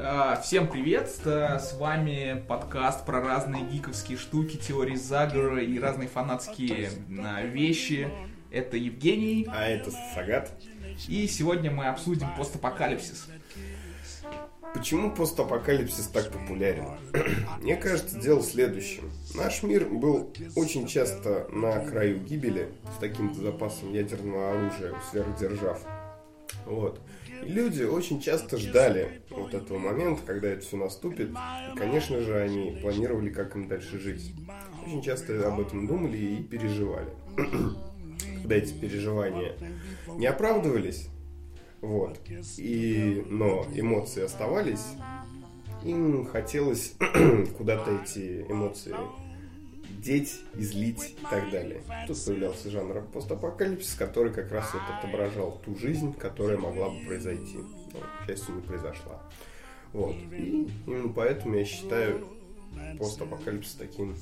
А, Всем привет! С вами подкаст про разные гиковские штуки, теории заговора и разные фанатские а, вещи. Это Евгений, А это Сагат. и сегодня мы обсудим постапокалипсис. Почему постапокалипсис так популярен? Мне кажется, дело в следующем. Наш мир был очень часто на краю гибели с таким-то запасом ядерного оружия у сверхдержав. Вот. Люди очень часто ждали вот этого момента, когда это все наступит. И, конечно же, они планировали, как им дальше жить. Очень часто об этом думали и переживали. Когда эти переживания не оправдывались, вот, и, но эмоции оставались, им хотелось куда-то эти эмоции деть, излить и так далее. Тут появлялся жанр постапокалипсис, который как раз вот отображал ту жизнь, которая могла бы произойти. Но, к счастью, не произошла. Вот. И именно поэтому я считаю постапокалипсис таким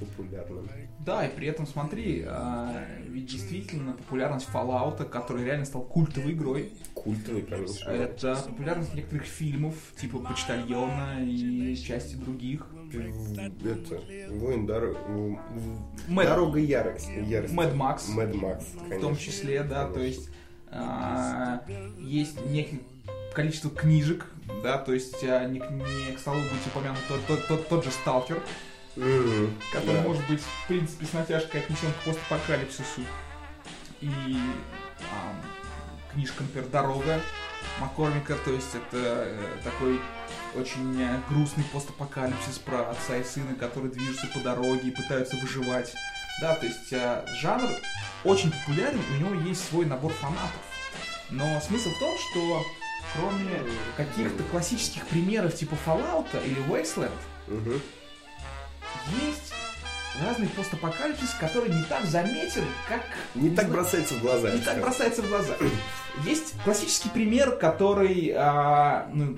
популярным. Да, и при этом смотри, а, ведь действительно популярность Fallout, который реально стал культовой игрой, Культовый, конечно. это популярность некоторых фильмов, типа «Почтальона» и части других. Это воин дор... Мэд- Дорога ярости. ярости. Мэд Макс. Мэд Макс, в том числе, да, то Конечно. есть а, есть некое количество книжек, да, то есть а, не, к- не к столу быть упомянут тот, тот, тот, тот же Сталкер, Который да. может быть, в принципе, с натяжкой отнесен к постапокалипсису. И а, книжка, например, «Дорога» Маккормика, то есть это э, такой очень э, грустный постапокалипсис про отца и сына, которые движутся по дороге и пытаются выживать. Да, то есть э, жанр очень популярен, у него есть свой набор фанатов. Но смысл в том, что кроме каких-то классических примеров типа Fallout или Wasteland, Мгм. Есть разный постапокалипсис, который не так заметен, как... Не так знаю, бросается в глаза. не так бросается в глаза. Есть классический пример, который а, ну,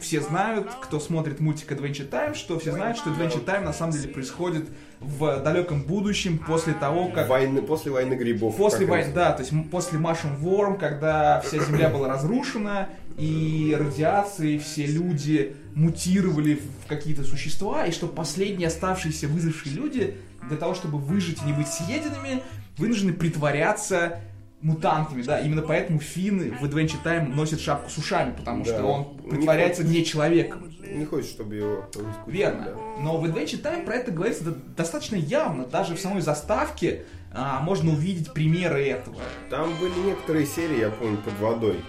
все знают, кто смотрит мультик Adventure Time, что все знают, что Adventure Time на самом деле происходит в далеком будущем после того, как Войны, после войны грибов. После войны, да, то есть после Машин Ворм, когда вся Земля была разрушена, и радиации, все люди мутировали в какие-то существа, и что последние оставшиеся выжившие люди, для того, чтобы выжить и не быть съеденными, вынуждены притворяться мутантами, да, именно поэтому Финн в Adventure Time носит шапку с ушами, потому Да. что он Не притворяется не человеком. Не хочет, чтобы его раскусили, Верно. да. Но в Adventure Time про это говорится до- достаточно явно. Даже в самой заставке а, можно увидеть примеры этого. Там были некоторые серии, я помню, под водой.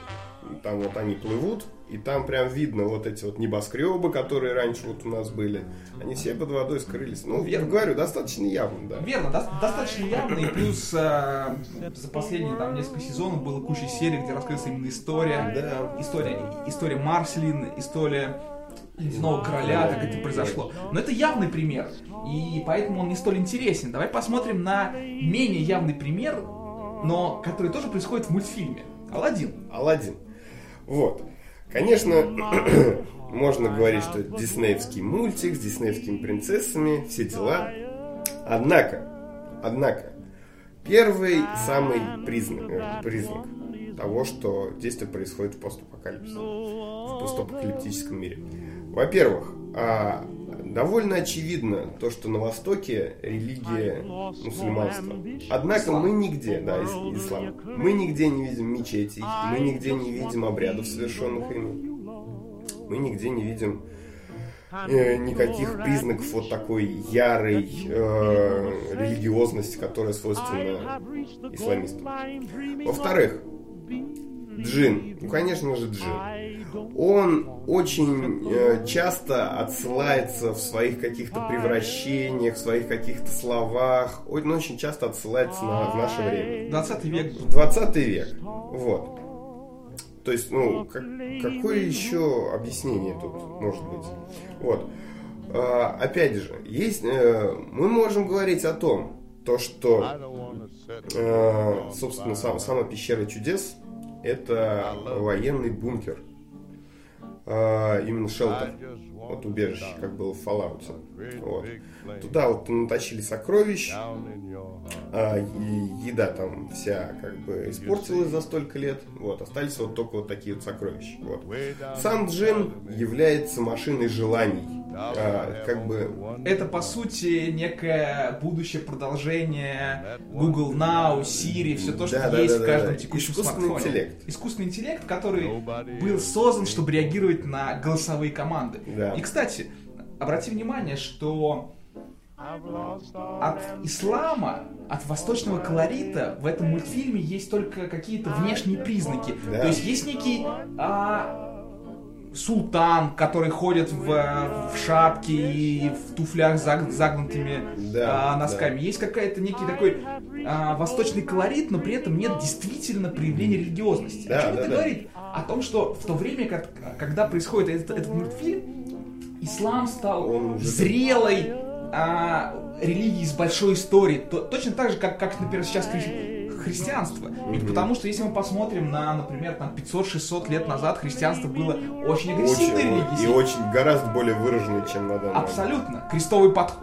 Там вот они плывут, и там прям видно вот эти вот небоскребы, которые раньше вот у нас были. Они все под водой скрылись. Ну, я говорю, достаточно явно, да. Верно, дос- достаточно явно. И плюс а, за последние там несколько сезонов было куча серий, где раскрылась именно история. Да. История, история Марселин, история Ледяного Короля, как это произошло. Но это явный пример. И поэтому он не столь интересен. Давай посмотрим на менее явный пример, но который тоже происходит в мультфильме. Алладин. Алладин. Вот. Конечно, можно говорить, что это диснеевский мультик с диснеевскими принцессами, все дела. Однако, однако, первый самый признак, э, признак того, что действие происходит в постапокалипсисе, в постапокалиптическом мире. Во-первых, а, довольно очевидно то, что на Востоке религия мусульманства. Однако мы нигде, да, ис- ислам, мы нигде не видим мечетей, мы нигде не видим обрядов, совершенных ими. Мы нигде не видим э, никаких признаков вот такой ярой э, религиозности, которая свойственна исламистам. Во-вторых, Джин, ну конечно же Джин, он очень э, часто отсылается в своих каких-то превращениях, в своих каких-то словах, он очень часто отсылается на, в наше время. 20 век был. 20 век. Вот. То есть, ну, как- какое еще объяснение тут может быть? Вот. А, опять же, есть, э, мы можем говорить о том, то, что, э, собственно, сам, сама пещера чудес это военный бункер. А, именно шелтер. вот убежище, как было в Fallout. Вот. Туда вот натащили сокровищ, а, и еда там вся как бы испортилась за столько лет, вот, остались вот только вот такие вот сокровища. Вот. Сам Джин является машиной желаний, а, как бы... Это, по сути, некое будущее продолжение Google Now, Siri, все то, что Да, есть да, в да, каждом да. текущем Искусственный смартфоне. интеллект. Искусственный интеллект, который был создан, чтобы реагировать на голосовые команды. Да. И, кстати, обрати внимание, что от ислама, от восточного колорита в этом мультфильме есть только какие-то внешние признаки. Да. То есть есть некий а, султан, который ходит в, в шапке и в туфлях заг- загнутыми Да, а, носками. Есть какая-то некий такой а, восточный колорит, но при этом нет действительно проявления религиозности. Да, О чем да, это да. говорит? О том, что в то время, как- когда происходит этот, этот мультфильм, ислам стал Он уже- зрелой а, религией с большой историей. То- точно так же, как, как например, сейчас хри- христианство. Ведь потому что если мы посмотрим на, например, там 500-600 лет назад христианство было очень агрессивной религией. и очень гораздо более выраженный, чем на данный. Абсолютно. Крестовые, под...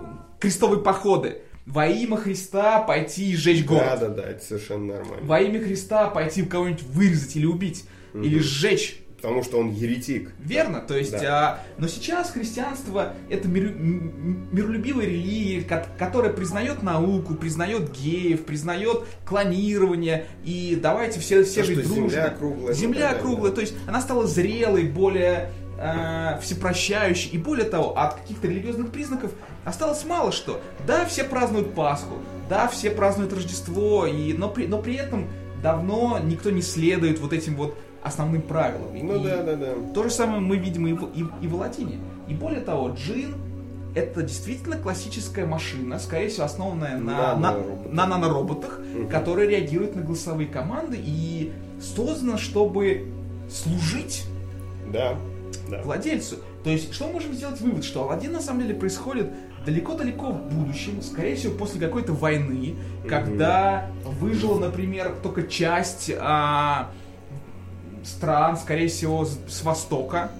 Крестовые походы. Во имя Христа пойти и сжечь город. Да, да, да, это совершенно нормально. Во имя Христа пойти кого-нибудь вырезать или убить. Или сжечь. Потому что он еретик. Верно, то есть, а, но сейчас христианство это миру- м- м- миролюбивая религия, ко- которая признает науку, признает геев, признает клонирование, и давайте все, все То, жить дружно. земля круглая, Земля ну, да, да, круглая, да. то есть она стала зрелой, более э, всепрощающей, и более того, от каких-то религиозных признаков осталось мало что. Да, все празднуют Пасху, да, все празднуют Рождество, и, но, при, но при этом давно никто не следует вот этим вот основным правилам. Ну И- да, да, да. то же самое мы видим и в, и, и в латине. И более того, джин это действительно классическая машина, скорее всего, основанная на, на, на нанороботах, которые реагируют на голосовые команды и создана, чтобы служить Да, да. владельцу. То есть, что мы можем сделать вывод, что Алладин на самом деле происходит далеко-далеко в будущем, скорее всего, после какой-то войны, когда выжила, например, только часть а, стран, скорее всего, с, Востока.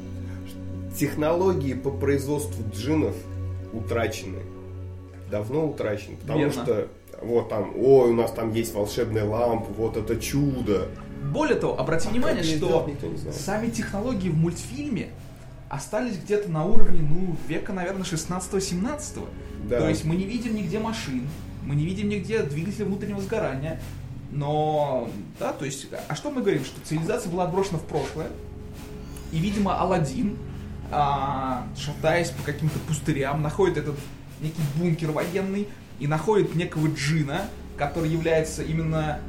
Технологии по производству джинов утрачены. Давно утрачены. Потому Верно. что вот там, ой, у нас там есть волшебная лампа, вот это чудо. Более того, обрати внимание, Как её что знает. сами технологии в мультфильме остались где-то на уровне, ну, века, наверное, 16-17. Да. То есть мы не видим нигде машин, мы не видим нигде двигателя внутреннего сгорания. Но, да, то есть, а что мы говорим? Что цивилизация была отброшена в прошлое, и, видимо, Алладин, а, шатаясь по каким-то пустырям, находит этот некий бункер военный и находит некого джина, который является именно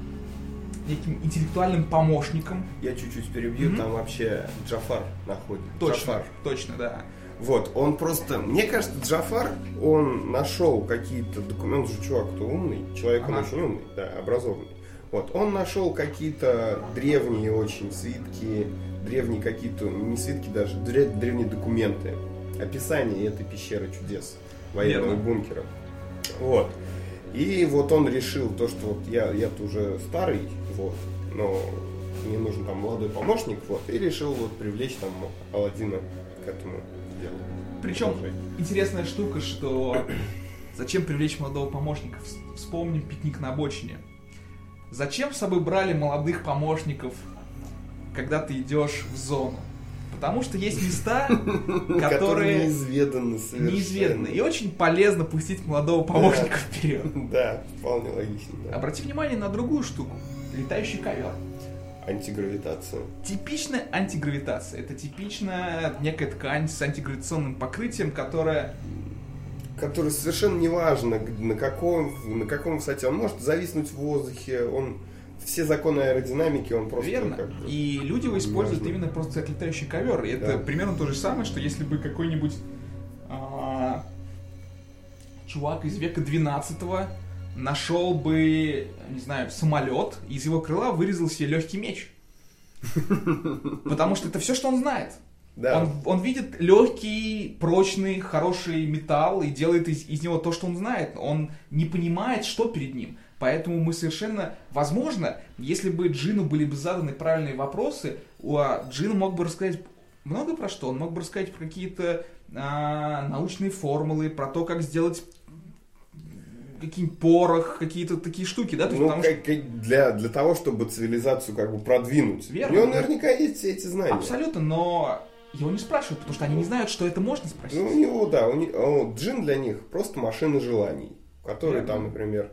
неким интеллектуальным помощником. Я чуть-чуть перебью, Мгм. там вообще Джафар находит. Точно, Джафар. точно, да. Вот, он просто... Мне кажется, Джафар, он нашел какие-то документы, он же чувак-то умный, человек он Ага. очень умный, да, образованный. Вот, он нашел какие-то древние очень свитки, древние какие-то, не свитки даже, дре- древние документы, описание этой пещеры чудес, военного Верно. бункера. Вот. И вот он решил то, что вот я, я-то уже старый, вот, но мне нужен там молодой помощник, вот, и решил вот привлечь там Алладина к этому делу. Причем Продолжай. интересная штука, что зачем привлечь молодого помощника? Вс- Вспомним пикник на обочине. Зачем с собой брали молодых помощников, когда ты идешь в зону? Потому что есть места, которые неизведаны совершенно. неизведанны. И очень полезно пустить молодого помощника вперед. Да, вполне логично, да. Обрати внимание на другую штуку. Летающий ковер. Антигравитация. Типичная антигравитация. Это типичная некая ткань с антигравитационным покрытием, которая Который совершенно неважно, на каком, на каком высоте. Он может зависнуть в воздухе, он... Все законы аэродинамики, он просто... Верно. И люди его используют Неважно. именно просто как летающий ковер. И это Да. примерно то же самое, что если бы какой-нибудь а, чувак из века 12 нашел бы, не знаю, самолет, и из его крыла вырезал себе легкий меч. Потому что это все, что он знает. Да. Он, он видит легкий, прочный, хороший металл и делает из, из него то, что он знает. Он не понимает, что перед ним. Поэтому мы совершенно, возможно, если бы Джину были бы заданы правильные вопросы, у а, Джин мог бы рассказать много про что. Он мог бы рассказать про какие-то а, научные формулы, про то, как сделать какие-нибудь порох, какие-то такие штуки, да? То есть, ну, потому как, как для, для того, чтобы цивилизацию как бы продвинуть. Верно. У него наверняка есть все эти знания. Абсолютно, но его не спрашивают, потому что они не знают, что это можно спросить. Ну, у него, да, у него, джин для них просто машина желаний, которые там, например,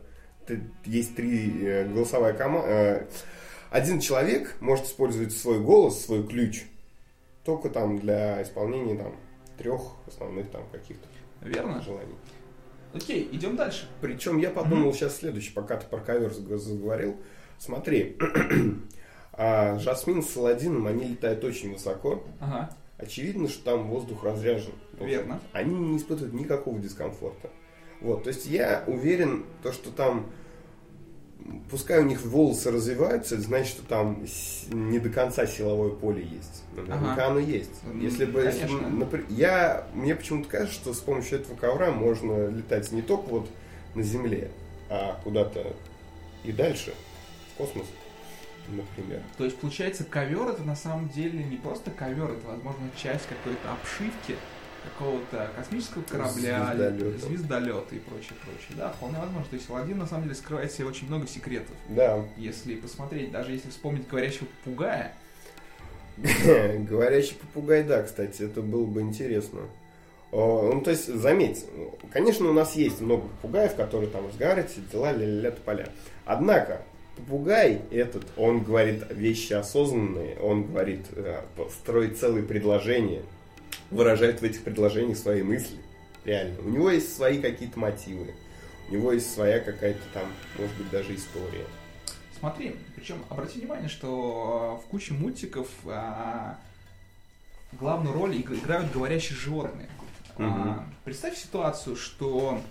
есть три э, голосовая команда. Один человек может использовать свой голос, свой ключ, только там для исполнения там трех основных там каких-то Верно? желаний. Окей, идем дальше. Причем я подумал сейчас следующее, пока ты про ковер заг- заговорил. Смотри, а, Жасмин с Аладдином, они летают очень высоко. Ага. Очевидно, что там воздух разряжен. Верно. Они не испытывают никакого дискомфорта. Вот, то есть я уверен, то, что там, пускай у них волосы развиваются, это значит, что там не до конца силовое поле есть. Наверняка Ага. оно есть. М, Если бы, если бы, конечно. напр- я, мне почему-то кажется, что с помощью этого ковра можно летать не только вот на Земле, а куда-то и дальше, в космос, например. То есть, получается, ковер это на самом деле не просто ковер, это, возможно, часть какой-то обшивки какого-то космического корабля, Звездолета. звездолета и прочее, прочее. Да, вполне возможно. То есть Аладдин на самом деле скрывает себе очень много секретов. Да, Если посмотреть, даже если вспомнить говорящего попугая, Говорящий попугай, да, кстати, это было бы интересно. Ну, то есть, заметь, конечно, у нас есть много попугаев, которые там разговаривают, дела, ля-ля-ля, тополя. Однако, попугай этот, он говорит вещи осознанные, он говорит, э, строит целые предложения, выражает в этих предложениях свои мысли. Реально. У него есть свои какие-то мотивы. У него есть своя какая-то там, может быть, даже история. Смотри, причем обрати внимание, что в куче мультиков а, главную роль иг- играют говорящие животные. А, Мгм. представь ситуацию, что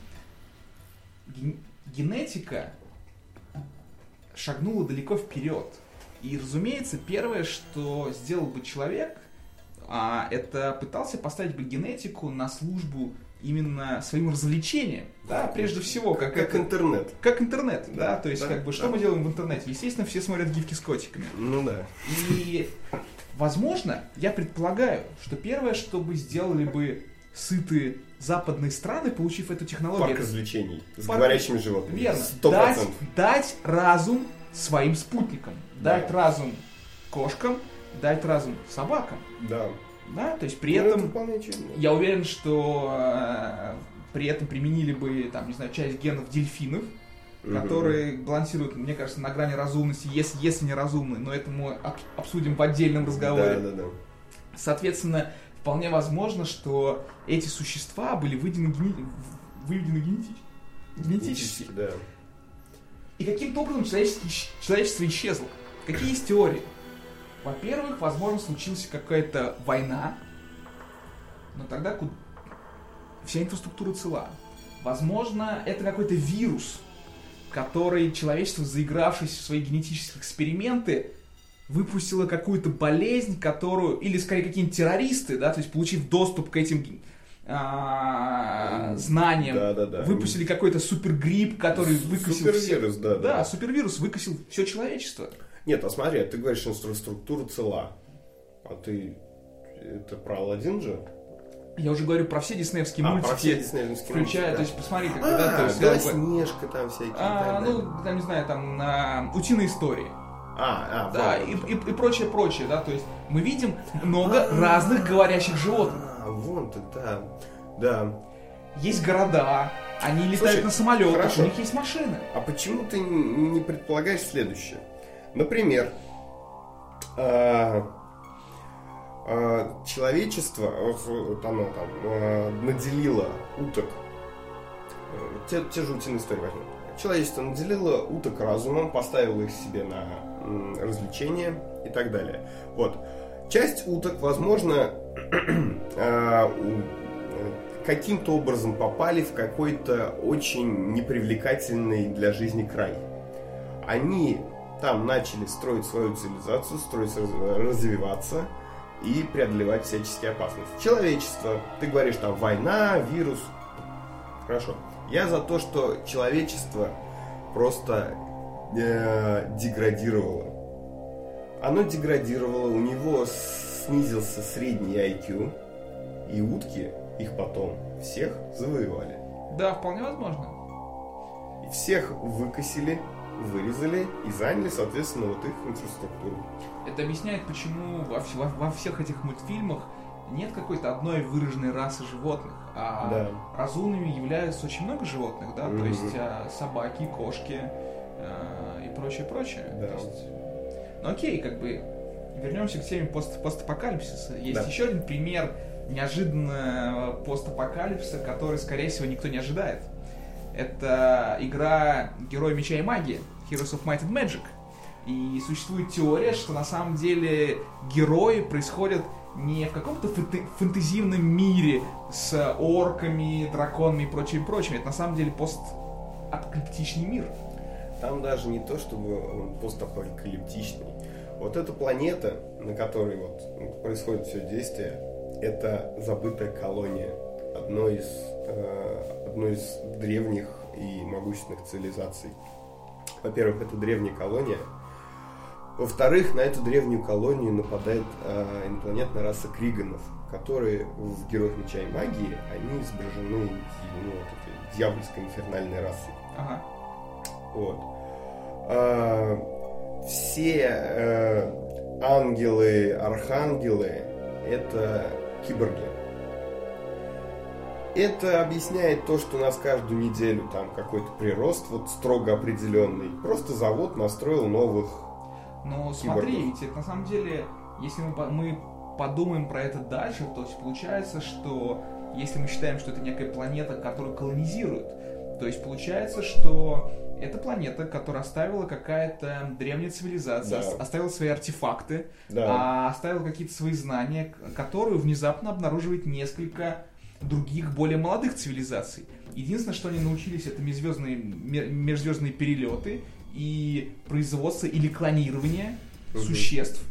ген- генетика шагнула далеко вперед. И, разумеется, первое, что сделал бы человек, а, это пытался поставить бы генетику на службу именно своим развлечением. Да, прежде всего, как, Как это- интернет. как интернет, да, то есть Да, как бы что да. мы делаем в интернете? Естественно, все смотрят гифки с котиками. Ну да. И, возможно, я предполагаю, что первое, что бы сделали бы сытые западные страны, получив эту технологию, Парк это- развлечений с Парк- говорящими животными. верно, Сто дать, процентов. дать разум своим спутникам, Да. дать разум кошкам, дать разум собакам, Да. да, то есть при Ну, это этом очевидно. я уверен, что э, при этом применили бы, там, не знаю, часть генов дельфинов, Мгм. которые балансируют, мне кажется, на грани разумности, если, если не разумны, но это мы об- обсудим в отдельном разговоре. Да, да, да. Соответственно, вполне возможно, что эти существа были выведены, гени- выведены генетически. генетически. Да. И каким-то образом человеческий исч- человечество исчезло. Какие есть теории? Во-первых, возможно, случилась какая-то война, но тогда ку- вся инфраструктура цела. Возможно, это какой-то вирус, который человечество, заигравшись в свои генетические эксперименты, выпустило какую-то болезнь, которую, или скорее какие-нибудь террористы, да, то есть получив доступ к этим а, знаниям, Да, да, да. выпустили какой-то супергрипп, который выкосил. Супервирус, да, да. Да, супервирус выкосил все человечество. Нет, а смотри, ты говоришь, инфраструктура цела. А ты... Это про Алладин же? Я уже говорю про все диснеевские а, мультики, про все диснеевские включая, мультики, то есть посмотри, да. да, то А, есть, как бы, Белоснежка там всякие. а, далее. ну, там, не знаю, там, а, утиные истории, А, а, да, вот. и, и, и прочее, прочее, да, то есть мы видим много разных говорящих животных. А, вон ты, да. Да. Есть города, они летают Слушай, на самолетах, хорошо. у них есть машины. А почему ты не предполагаешь следующее? Например, а, а, человечество, вот, вот оно там а, наделило уток, э, те, те же утиные истории возьмем. Человечество наделило уток разумом, поставило их себе на м, развлечение и так далее. Вот. Часть уток, возможно, у- э, каким-то образом попали в какой-то очень непривлекательный для жизни край. Они там начали строить свою цивилизацию, строить, раз- развиваться и преодолевать всяческие опасности. Человечество, ты говоришь там война, вирус, хорошо. Я за то, что человечество просто э, деградировало. оно деградировало, у него снизился средний IQ, и утки их потом всех завоевали. Да, вполне возможно. И всех выкосили, вырезали и заняли, соответственно, вот их инфраструктуру. Это объясняет, почему во, во, во всех этих мультфильмах нет какой-то одной выраженной расы животных, а Да. разумными являются очень много животных, да, то Мгм. есть а, собаки, кошки а, и прочее, прочее. Да. То есть, ну окей, как бы вернемся к теме пост постапокалипсиса. Есть Да. еще один пример неожиданного постапокалипсиса, который, скорее всего, никто не ожидает. Это игра Герой Меча и Магии, Heroes of Might and Magic. И существует теория, что на самом деле герои происходят не в каком-то фэнте- фэнтезийном мире с орками, драконами и прочим, прочим. Это на самом деле постапокалиптичный мир. Там даже не то, чтобы он постапокалиптичный. Вот эта планета, на которой вот происходит все действие, это забытая колония одной из, э, одной из древних и могущественных цивилизаций. Во-первых, это древняя колония. Во-вторых, на эту древнюю колонию нападает э, инопланетная раса Криганов, которые в Героях Меча и Магии, они изображены ну, вот этой дьявольской инфернальной расой. Ага. Вот. А, все э, ангелы, архангелы это киборги. Это объясняет то, что у нас каждую неделю там какой-то прирост вот строго определенный. Просто завод настроил новых. Но Киборгов. смотри, ведь это на самом деле, если мы, мы подумаем про это дальше, то есть получается, что если мы считаем, что это некая планета, которую колонизируют, то есть получается, что это планета, которая оставила какая-то древняя цивилизация, Да. ос- оставила свои артефакты, Да. а оставила какие-то свои знания, которую внезапно обнаруживает несколько других, более молодых цивилизаций. Единственное, что они научились, это межзвездные, ме- межзвездные перелеты и производство или клонирование Мгм. существ,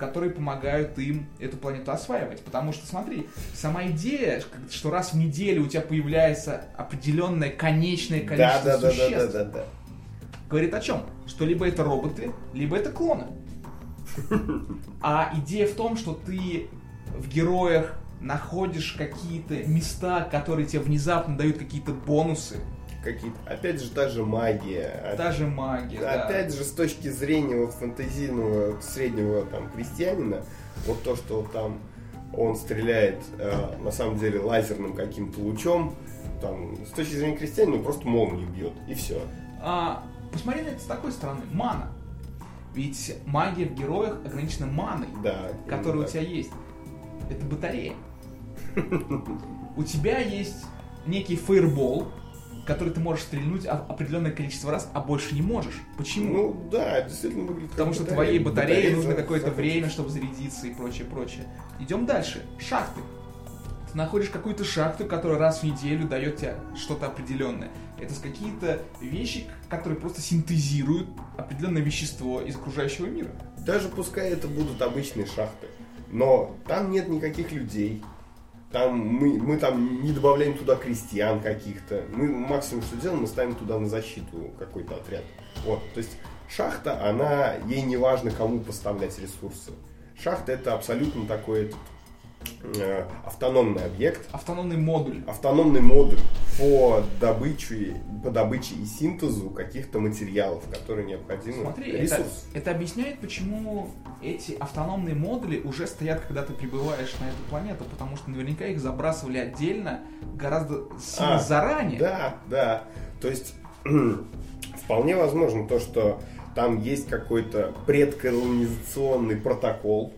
которые помогают им эту планету осваивать. Потому что, смотри, сама идея, что раз в неделю у тебя появляется определенное конечное да, количество да, да, да, существ, да, да, да. говорит о чем? Что либо это роботы, либо это клоны. А идея в том, что ты в героях находишь какие-то места, которые тебе внезапно дают какие-то бонусы. Какие-то. Опять же, та же магия. Та же магия. да. Опять же, с точки зрения вот фантазийного среднего там крестьянина, вот то, что там он стреляет э, на самом деле лазерным каким-то лучом, там, с точки зрения крестьянина, просто молнию бьет, и все. А, посмотри на это с такой стороны. Мана. Ведь магия в героях ограничена маной, Да. которая у тебя есть. Это батарея. У тебя есть некий фейербол, который ты можешь стрельнуть определенное количество раз, а больше не можешь. Почему? Ну да, действительно выглядит Потому что батарея. твоей батарее Батарея нужно какое-то время, чтобы зарядиться и прочее, прочее. Идем дальше. Шахты. Ты находишь какую-то шахту, которая раз в неделю дает тебе что-то определенное. Это какие-то вещи, которые просто синтезируют определенное вещество из окружающего мира. Даже пускай это будут обычные шахты, но там нет никаких людей. Там мы, мы там не добавляем туда крестьян каких-то. Мы максимум, что делаем, мы ставим туда на защиту какой-то отряд. Вот, то есть шахта, она, ей не важно, кому поставлять ресурсы. Шахта это абсолютно такой этот, автономный объект, Автономный модуль. автономный модуль по добыче, по добыче и синтезу каких-то материалов, которые необходимы. Смотри, это, это объясняет, почему эти автономные модули уже стоят, когда ты прибываешь на эту планету, потому что наверняка их забрасывали отдельно гораздо сильно А, заранее. Да, да. То есть вполне возможно то, что там есть какой-то предколонизационный протокол,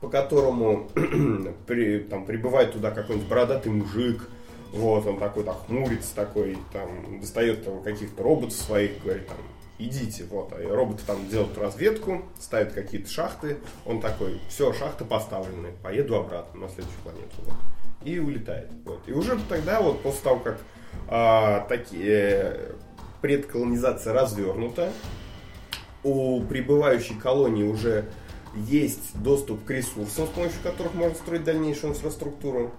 по которому при, там, прибывает туда какой-нибудь бородатый мужик, вот, он такой, так, хмурится такой, там, достает там каких-то роботов своих, говорит, там, идите, вот, а роботы там делают разведку, ставят какие-то шахты, он такой, все, шахты поставлены, поеду обратно на следующую планету, вот, и улетает, вот. И уже тогда, вот, после того, как а, такие предколонизация развернута, у прибывающей колонии уже есть доступ к ресурсам, с помощью которых можно строить дальнейшую инфраструктуру.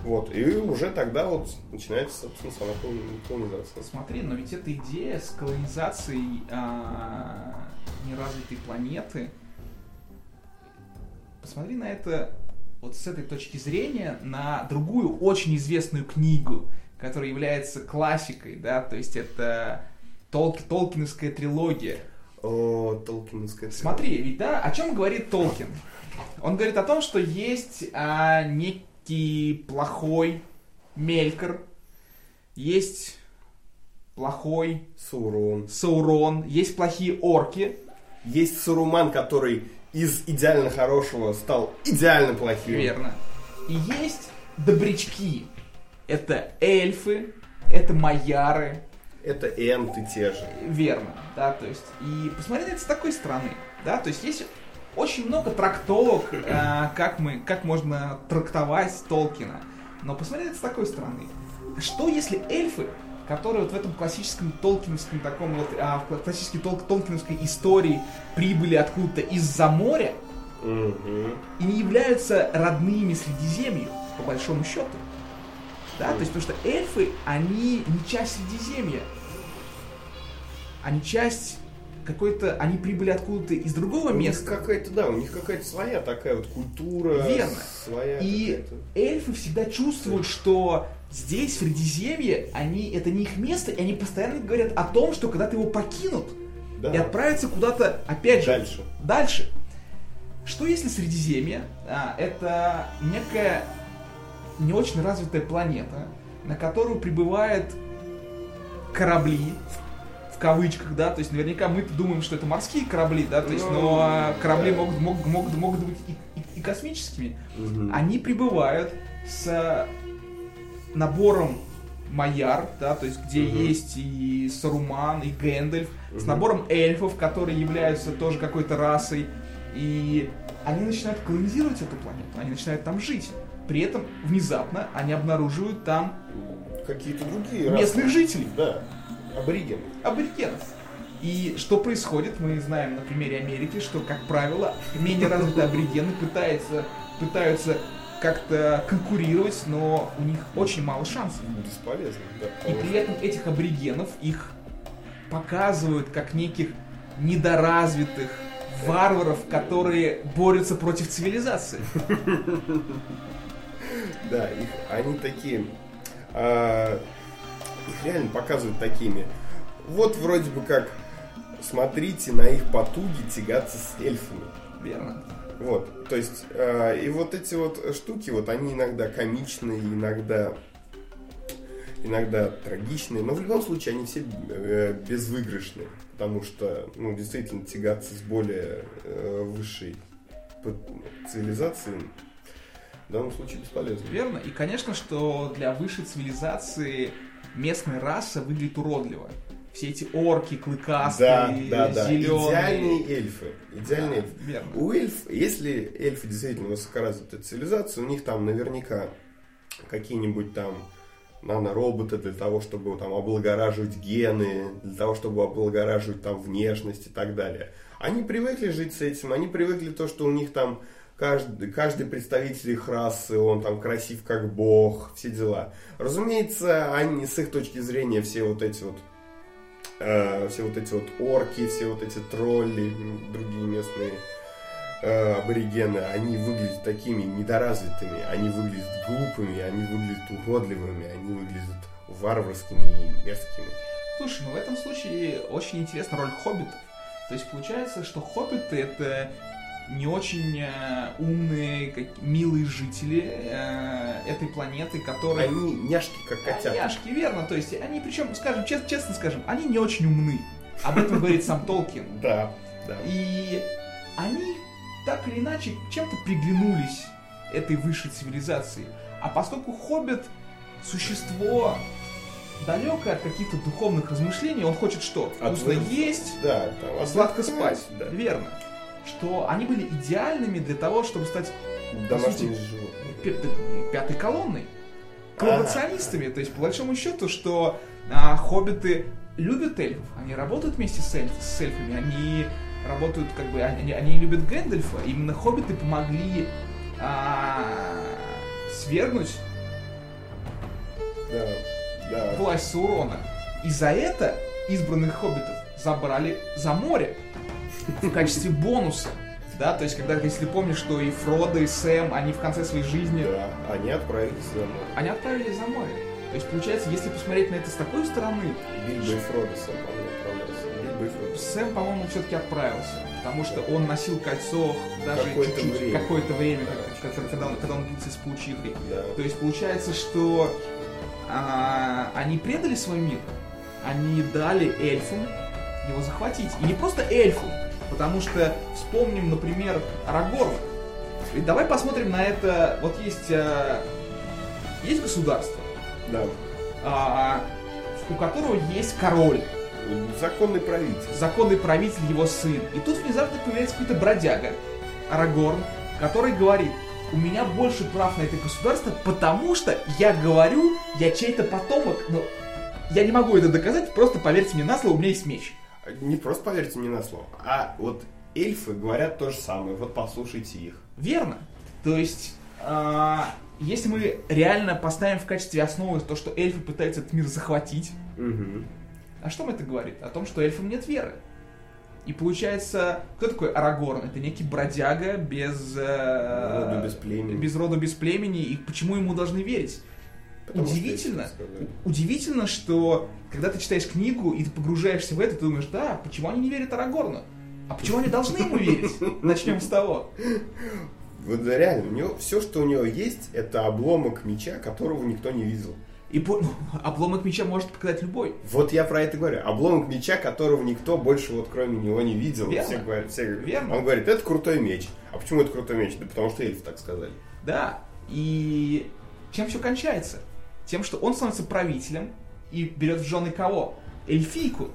Вот, и уже тогда вот начинается, собственно, сама колони- колонизация. Смотри, но ведь эта идея с колонизацией а, неразвитой планеты, посмотри на это вот с этой точки зрения, на другую очень известную книгу, которая является классикой, да, то есть это Толк, Толкиновская трилогия. О, Толкиновская. Смотри, ведь да, о чем говорит Толкин? Он говорит о том, что есть а, некий плохой Мелькор, есть плохой Саурон. Саурон, есть плохие орки. Есть Саруман, который из идеально хорошего стал идеально плохим. Верно. И есть добрячки. Это эльфы, это майяры. Это энты те же. Верно, да, то есть, и посмотри на это с такой стороны, да, то есть есть очень много трактовок, э, как мы, как можно трактовать Толкина, но посмотри на это с такой стороны. Что если эльфы которые вот в этом классическом толкиновском таком вот, а, в классической тол толкиновской истории прибыли откуда-то из-за моря Мгм. и не являются родными Средиземью, по большому счету. Да, то есть, потому что эльфы, они не часть Средиземья. Они часть какой-то, они прибыли откуда-то из другого У них места. какая-то, да, у них какая-то своя такая вот культура. Верно. Своя И эльфы всегда чувствуют, что здесь, в Средиземье, они, это не их место, и они постоянно говорят о том, что когда-то его покинут Да. и отправятся куда-то, опять же, Дальше. Дальше. Что если Средиземье а, это некая не очень развитая планета, на которую прибывают корабли, в кавычках, да, то есть наверняка мы думаем, что это морские корабли, да, то есть, Ну, но а, корабли да. могут, могут, могут, могут быть и, и- и космическими. Мгм. Они прибывают с набором Маяр, да, то есть где Мгм. есть и Саруман, и Гэндальф, с Мгм. набором эльфов, которые являются тоже какой-то расой, и они начинают колонизировать эту планету, они начинают там жить. При этом внезапно они обнаруживают там Какие-то другие местных расы. жителей, Да. Абориген. аборигенов. И что происходит, мы знаем на примере Америки, что, как правило, менее развитые аборигены пытаются, пытаются как-то конкурировать, но у них очень мало шансов. Бесполезно, да. И при этом этих аборигенов их показывают как неких недоразвитых варваров, которые борются против цивилизации. Да, их, они такие, а, их реально показывают такими. Вот вроде бы как, смотрите на их потуги тягаться с эльфами. Верно. Вот, то есть, а, и вот эти вот штуки, вот они иногда комичные, иногда, иногда трагичные, но в любом случае они все э, безвыигрышные, потому что, ну, действительно, тягаться с более э, высшей цивилизацией в данном случае бесполезно. Верно. И, конечно, что для высшей цивилизации местная раса выглядит уродливо. Все эти орки, Да, клыкастые, да, да. зеленые. Идеальные эльфы. Идеальные эльфы. Верно. У эльф, если эльфы действительно высокоразвитая цивилизация, у них там наверняка какие-нибудь там нанороботы для того, чтобы там облагораживать гены, для того, чтобы облагораживать там внешность и так далее. Они привыкли жить с этим, они привыкли то, что у них там каждый, каждый представитель их расы, он там красив как бог, все дела. Разумеется, они с их точки зрения все вот эти вот э, все вот эти вот орки, все вот эти тролли, другие местные э, аборигены, они выглядят такими недоразвитыми, они выглядят глупыми, они выглядят уродливыми, они выглядят варварскими и мерзкими. Слушай, ну в этом случае очень интересна роль хоббитов. То есть получается, что хоббиты это не очень э, умные, как- милые жители э, этой планеты, которые... Они няшки, как котята. Няшки, верно. То есть они, причем, скажем, честно, честно скажем, они не очень умны. Об этом говорит сам Толкин. Да, да. И они так или иначе чем-то приглянулись этой высшей цивилизации. А поскольку Хоббит существо далекое от каких-то духовных размышлений, он хочет что? Вкусно есть, Да, там, сладко спать. Да. Верно. Что они были идеальными для того, чтобы стать сути, пятой колонной. Коллаборационистами. То есть, по большому счету, что а, хоббиты любят эльфов, они работают вместе с, эльф- с эльфами, они работают, как бы, они, они любят Гэндальфа. Именно хоббиты помогли а, свергнуть Да, да. власть Саурона. И за это избранных хоббитов забрали за море в качестве бонуса. Да, то есть, когда, если помнишь, что и Фродо, и Сэм, они в конце своей жизни, Да, они отправились за мной. они отправились за море. То есть, получается, если посмотреть на это с такой стороны, Бильбо и Фродо сам, по-моему, отправлялся. Бильбо и Фродо. Сэм, по-моему, все-таки отправился. Потому что он носил кольцо даже Какое-то чуть-чуть, время. какое-то время, Да, как- когда, он, когда он бился с паучихой. Да. То есть получается, что а, они предали свой мир, они дали эльфам его захватить. И не просто эльфам, потому что вспомним, например, Арагорна. И давай посмотрим на это. Вот есть, а, есть государство, Да. а, у которого есть король, Законный правитель. законный правитель, его сын. И тут внезапно появляется какой-то бродяга, Арагорн, который говорит, у меня больше прав на это государство, потому что я говорю, я чей-то потомок, но я не могу это доказать, просто поверьте мне на слово, у меня есть меч. Не просто поверьте мне на слово, а вот эльфы говорят то же самое. Вот послушайте их. Верно. То есть, а, если мы реально поставим в качестве основы то, что эльфы пытаются этот мир захватить, Угу. А что это говорит? О том, что эльфам нет веры. И получается, кто такой Арагорн? Это некий бродяга без... э, без племени. без рода, без племени. И почему ему должны верить? Потому что Удивительно. Удивительно, что когда ты читаешь книгу и ты погружаешься в это, ты думаешь, да, почему они не верят Арагорну? А почему они должны ему верить? Начнем с того. Вот реально, у него все, что у него есть, это обломок меча, которого никто не видел. И по- ну, обломок меча может показать любой. Вот я про это говорю. Обломок меча, которого никто больше вот кроме него не видел. Верно. Все говорят, все. Верно. Он говорит, это крутой меч. А почему это крутой меч? Да потому что эльфы так сказали. Да. И чем все кончается? Тем, что он становится правителем и берет в жены кого? Эльфийку.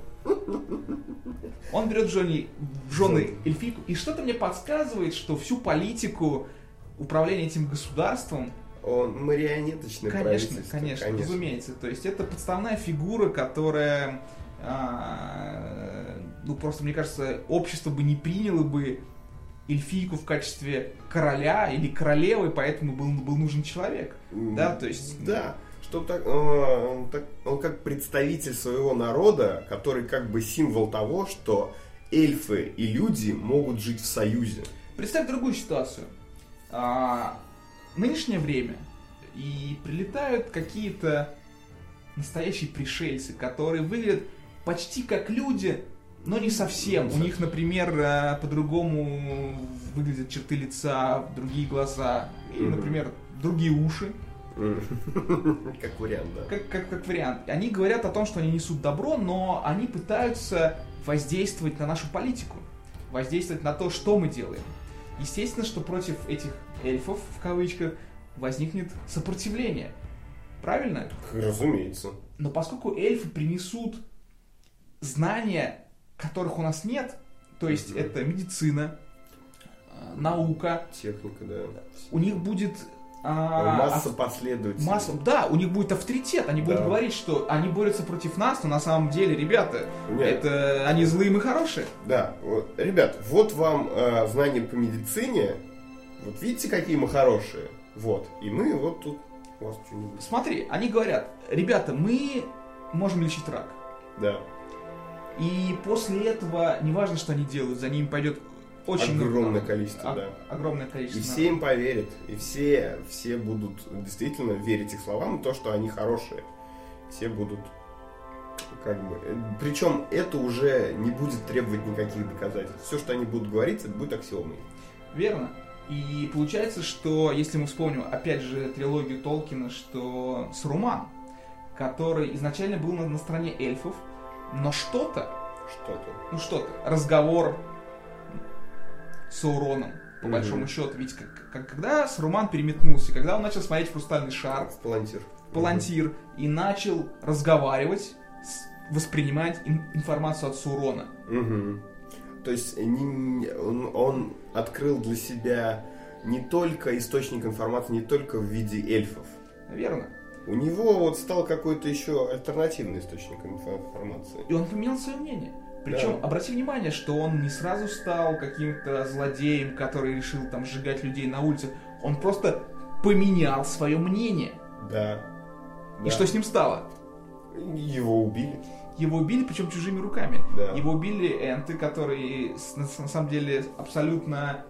Он берет в жены, в жены эльфийку. И что-то мне подсказывает, что всю политику управления этим государством, Он марионеточный конечно, правительство. конечно, разумеется. То есть это подставная фигура, которая, а, ну просто мне кажется, общество бы не приняло бы эльфийку в качестве короля или королевы, поэтому был, был нужен человек. М, Да, то есть- Да. Что так, э, он, так, он как представитель своего народа, который как бы символ того, что эльфы и люди могут жить в союзе. Представь другую ситуацию. А, нынешнее время, и прилетают какие-то настоящие пришельцы, которые выглядят почти как люди, но не совсем. У них, например, э, по-другому выглядят черты лица, другие глаза, или, например, другие уши. Как вариант, да. как, как, как вариант. Они говорят о том, что они несут добро, но они пытаются воздействовать на нашу политику, воздействовать на то, что мы делаем. Естественно, что против этих эльфов, в кавычках, возникнет сопротивление. Правильно? Разумеется. Но поскольку эльфы принесут знания, которых у нас нет, то есть Мгм. это медицина, э, наука, Техника, да. у них будет а, Масса ав- последователей. масса, да, у них будет авторитет, они будут Да. говорить, что они борются против нас, но на самом деле, ребята, Нет. это они злые, мы хорошие. Да, вот, ребят, вот вам э, знания по медицине. Вот видите, какие мы хорошие. Вот. И мы вот тут вас что-нибудь. Смотри, они говорят, ребята, мы можем лечить рак. Да. И после этого, неважно, что они делают, за ними пойдет очень Огромное много- количество, о- да. огромное И количество. все им поверят. И все, все будут действительно верить их словам, то, что они хорошие. Все будут как бы... Причем это уже не будет требовать никаких доказательств. Все, что они будут говорить, это будет аксиомой. Верно. И получается, что если мы вспомним, опять же, трилогию Толкина, что Саруман, который изначально был на, на стороне эльфов, но что-то, Что-то. ну что-то, разговор Сауроном, по Мгм. большому счету. Ведь как- как- когда Саруман переметнулся, когда он начал смотреть в хрустальный шар, палантир. палантир, и начал разговаривать, воспринимать ин- информацию от Саурона. Мгм. То есть не- он, он открыл для себя не только источник информации, не только в виде эльфов. Верно? У него вот стал какой-то еще альтернативный источник инфо- информации. И он поменял свое мнение. Причем, Да. обрати внимание, что он не сразу стал каким-то злодеем, который решил там сжигать людей на улице. Он просто поменял свое мнение. Да. И Да. что с ним стало? Его убили. Его убили, причем чужими руками. Да. Его убили энты, которые на, на самом деле абсолютно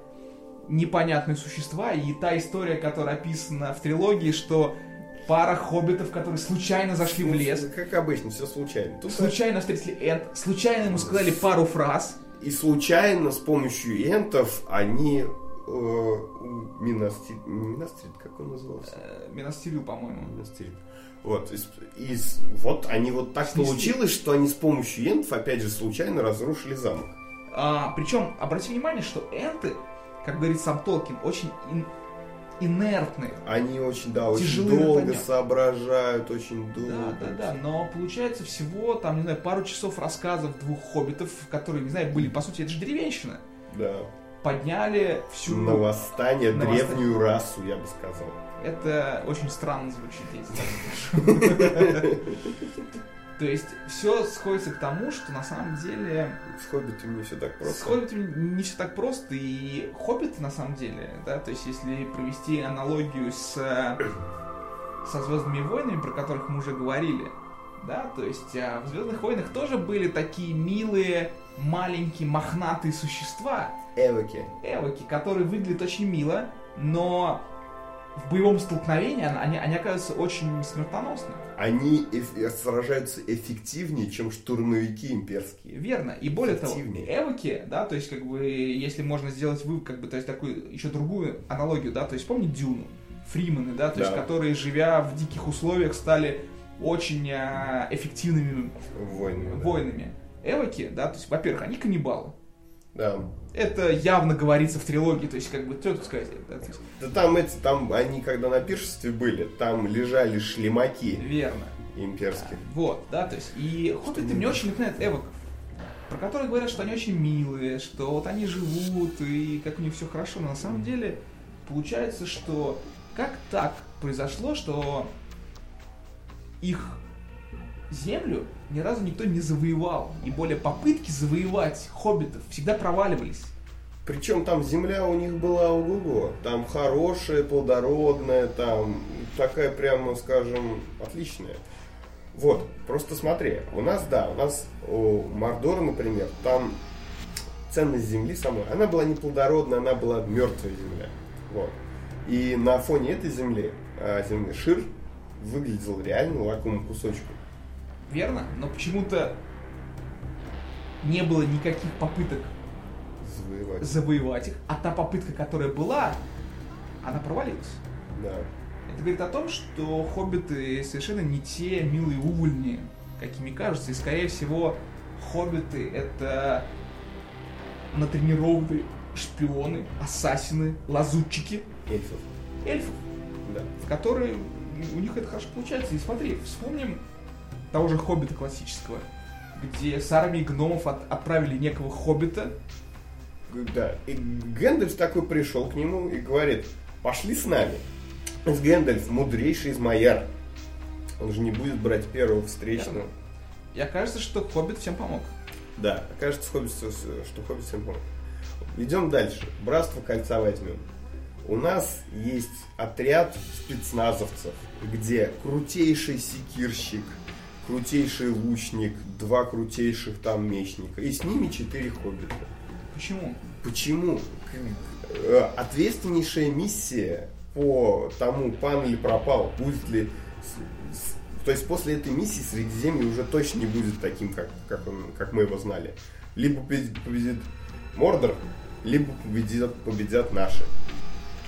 непонятные существа, и та история, которая описана в трилогии, что пара хоббитов, которые случайно зашли в лес, Как обычно, все случайно. Тут случайно встретили Энд, случайно ему сказали пару фраз, И случайно с помощью энтов они э, Минастрит, Минастрит, как он назывался? э, Минастирю, по-моему. Минастрит. Вот, из, из- вот они вот так Снесли. получилось, что они с помощью энтов, опять же, случайно разрушили замок. А, причем, обрати внимание, что энты, как говорит сам Толкин, очень ин- инертные. Они очень, да, очень долго понять. соображают, очень долго. Да, да, да, но получается всего, там, не знаю, пару часов рассказов двух хоббитов, которые, не знаю, были, по сути, это же деревенщина. Да. Подняли всю... На восстание, На древнюю расу, я бы сказал. Это очень странно звучит, так скажу. То есть все сходится к тому, что на самом деле С хоббитами не все так с просто. хоббитами не все так просто, и хоббиты на самом деле, да, то есть если провести аналогию с со Звездными войнами, про которых мы уже говорили, да, то есть а, в Звездных войнах тоже были такие милые, маленькие, мохнатые существа, Эвоки. эвоки, которые выглядят очень мило, но в боевом столкновении они, они оказываются очень смертоносны. Они эф- сражаются эффективнее, чем штурмовики имперские. Верно. И более того, эвоки, да, то есть, как бы, если можно сделать вы, как бы, то есть, такую, еще другую аналогию, да, то есть, помни Дюну, Фримены, да, то есть, Да. которые, живя в диких условиях, стали очень а, эффективными да. воинами. Эвоки, да, то есть, во-первых, они каннибалы. Да. Это явно говорится в трилогии, то есть, как бы, что тут сказать, да, есть, Да там эти, там они когда на пиршестве были, там лежали шлемаки верно. имперские. Вот, да, то есть, и хоббиты мне очень напоминают эвоков, про которые говорят, что они очень милые, что вот они живут, и как у них все хорошо, но на самом деле получается, что как так произошло, что их землю ни разу никто не завоевал, и более попытки завоевать хоббитов всегда проваливались. Причем там земля у них была ого Там хорошая, плодородная, там такая прямо, скажем, отличная. Вот, просто смотри, у нас, да, у нас у Мордора, например, там ценность земли самой, она была не плодородная, она была мертвая земля. Вот. И на фоне этой земли, а, земли Шир выглядел реально лакомым кусочком. Верно? Но почему-то не было никаких попыток Завоевать. завоевать их, а та попытка, которая была, она провалилась. Да. Это говорит о том, что хоббиты совершенно не те милые увольни, какими кажутся, и скорее всего хоббиты это натренированные шпионы, ассасины, лазутчики, Эльфов. эльфов, Да. в которые у них это хорошо получается. И смотри, вспомним того же хоббита классического, где с армией гномов от- отправили некого хоббита, Да. И Гэндальф такой пришел к нему и говорит, пошли с нами. С Гэндальф мудрейший из Майар. Он же не будет брать первого встречного. и окажется, что хоббит всем помог. Да, окажется, Хоббит, что Хоббит всем помог. Идем дальше. Братство кольца возьмем. У нас есть отряд спецназовцев, где крутейший секирщик, крутейший лучник, два крутейших там мечника. И с ними четыре хоббита. Почему? Почему? Э, Ответственнейшая миссия по тому, пан или пропал, будет ли... То есть после этой миссии Средиземье уже точно не будет таким, как, как, он, как мы его знали. Либо победит, победит Мордор, либо победят, победят наши.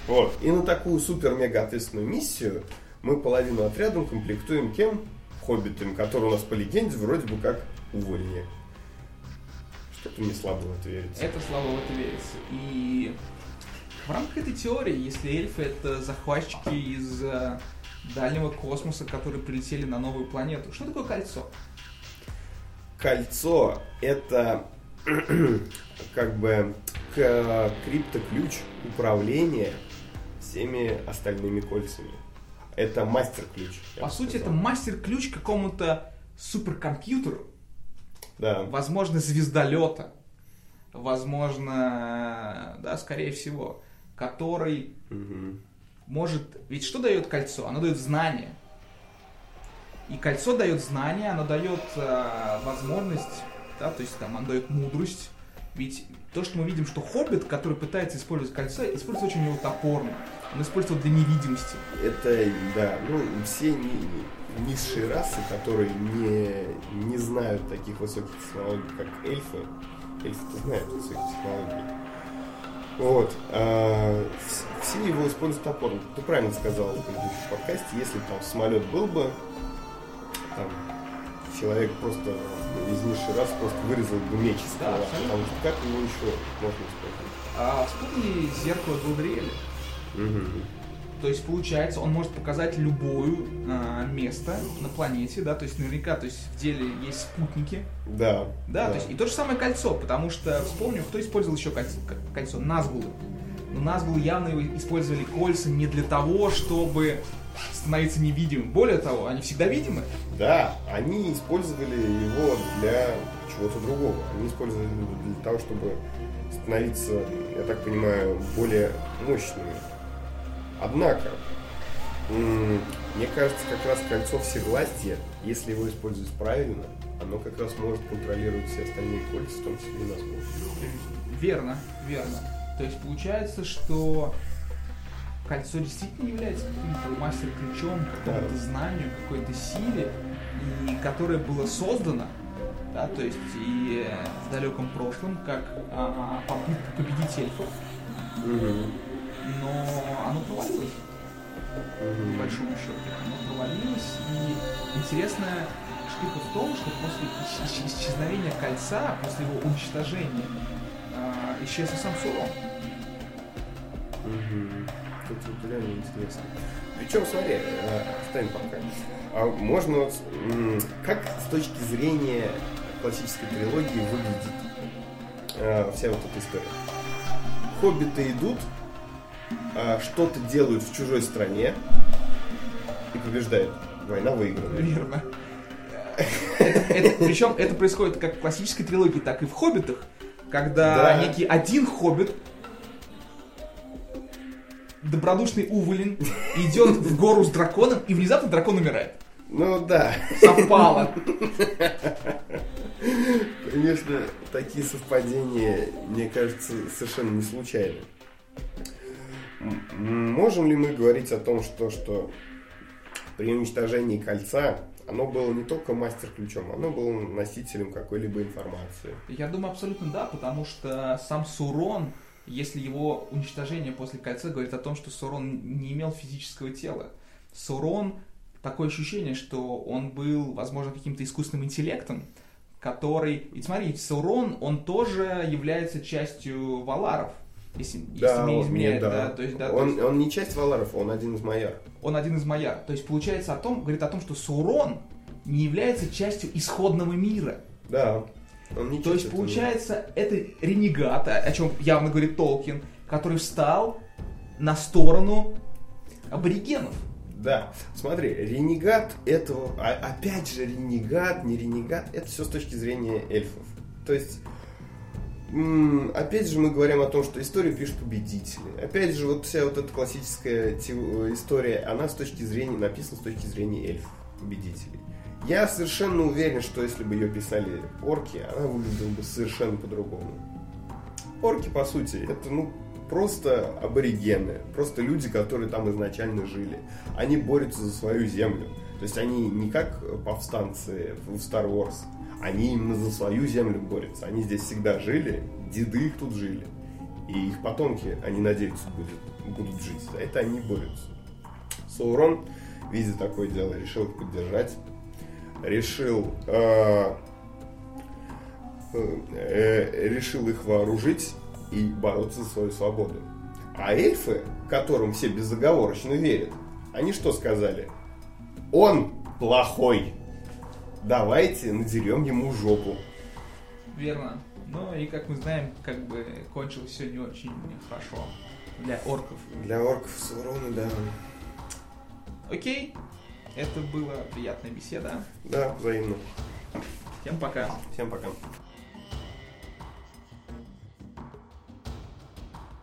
Вот. И на такую супер-мега ответственную миссию мы половину отрядом комплектуем кем? Хоббитами, которые у нас по легенде вроде бы как увольнее. Что-то мне слабо в это верится. Это слабо в это верится. И в рамках этой теории, если эльфы это захватчики из э, дальнего космоса, которые прилетели на новую планету, что такое кольцо? Кольцо это как бы к- криптоключ управления всеми остальными кольцами. Это мастер-ключ. По сути, сказал. это мастер-ключ к какому-то суперкомпьютеру, Да. возможно, звездолета, возможно, да, скорее всего, который Мгм. может... Ведь что дает кольцо? Оно дает знания. И кольцо дает знания, оно дает э, возможность, да, то есть там оно дает мудрость, Ведь то, что мы видим, что Хоббит, который пытается использовать кольцо, используется очень у него топорно. Он использует для невидимости. Это, да, ну, все ни- низшие расы, которые не, не знают таких высоких технологий, как эльфы. Эльфы-то знают высокие технологии. Вот. а, вс- все его используют топорно. Ты правильно сказал в предыдущем подкасте, если там самолет был бы, там, человек просто из низшей расы просто вырезал из Да, абсолютно. потому что как его еще можно использовать? А вспомни зеркало Галдриэля. Мгм. То есть, получается, он может показать любое а, место на планете, да, то есть наверняка, то есть в деле есть спутники, Да. да, то есть и то же самое кольцо, потому что вспомню, кто использовал еще кольцо, кольцо? Назгулы. Но Назгулы явно использовали кольца не для того, чтобы становиться невидимым. Более того, они всегда видимы. Да, они использовали его для чего-то другого. Они использовали его для того, чтобы становиться, я так понимаю, более мощными. Однако, мне кажется, как раз кольцо всевластия, если его использовать правильно, оно как раз может контролировать все остальные кольца, в том числе и нас. Верно, верно. То есть получается, что кольцо действительно является каким-то мастер-ключом, какому-то знанию, какой-то силе, и которое было создано, да, то есть и в далеком прошлом, как а, попытка победить эльфов, но оно провалилось, по большому счету. Оно провалилось, и интересная штука в том, что после исч- исч- исчезновения кольца, после его уничтожения, а, исчез и сам Сурон. Тут вот реально интересно. Причем, смотри, э, оставим пока. А можно, вот, как с точки зрения классической трилогии выглядит э, вся вот эта история? Хоббиты идут, а, что-то делают в чужой стране и побеждают. Война выиграна. Верно. причем это происходит как в классической трилогии, так и в Хоббитах, когда Да. некий один Хоббит, добродушный Уволин, идет в гору с драконом, и внезапно дракон умирает. Ну да, Совпало. конечно, такие совпадения, мне кажется, совершенно не случайны. Можем ли мы говорить о том, что, что при уничтожении кольца оно было не только мастер-ключом, оно было носителем какой-либо информации? Я думаю, абсолютно да, потому что сам Сурон, если его уничтожение после кольца говорит о том, что Сурон не имел физического тела. Сурон, такое ощущение, что он был, возможно, каким-то искусственным интеллектом, который... Ведь смотрите, Сурон, он тоже является частью Валаров, если, если мне не он- изменяет, не, да, то есть, да, то он, есть он не часть Валаров, он один из Майяр. он один из Майяр. То есть получается о том, говорит о том, что Сурон не является частью исходного мира. Да. Он не То есть, получается, это ренегат, о чем явно говорит Толкин, который встал на сторону аборигенов. Да, смотри, ренегат этого, а- опять же, ренегат, не ренегат, это все с точки зрения эльфов. То есть, опять же, мы говорим о том, что историю пишут победители. Опять же, вот вся вот эта классическая история, она с точки зрения, написана с точки зрения эльфов, победителей. Я совершенно уверен, что если бы ее писали орки, она выглядела бы совершенно по-другому. Орки, по сути, это, ну, просто аборигены, просто люди, которые там изначально жили. Они борются за свою землю. То есть они не как повстанцы в Star Wars, они именно за свою землю борются. Они здесь всегда жили, деды их тут жили. И их потомки, они, надеются, будет, будут жить. За это они борются. Саурон, видя такое дело, решил их поддержать. Решил э, э, решил их вооружить и бороться за свою свободу. А эльфы, которым все безоговорочно верят, они что сказали? Он плохой. Давайте надерем ему жопу. Верно. Ну и как мы знаем, как бы кончилось все не очень хорошо для орков. Для орков Саурона, да. Окей, это была приятная беседа. Да, взаимно. Всем пока. Всем пока.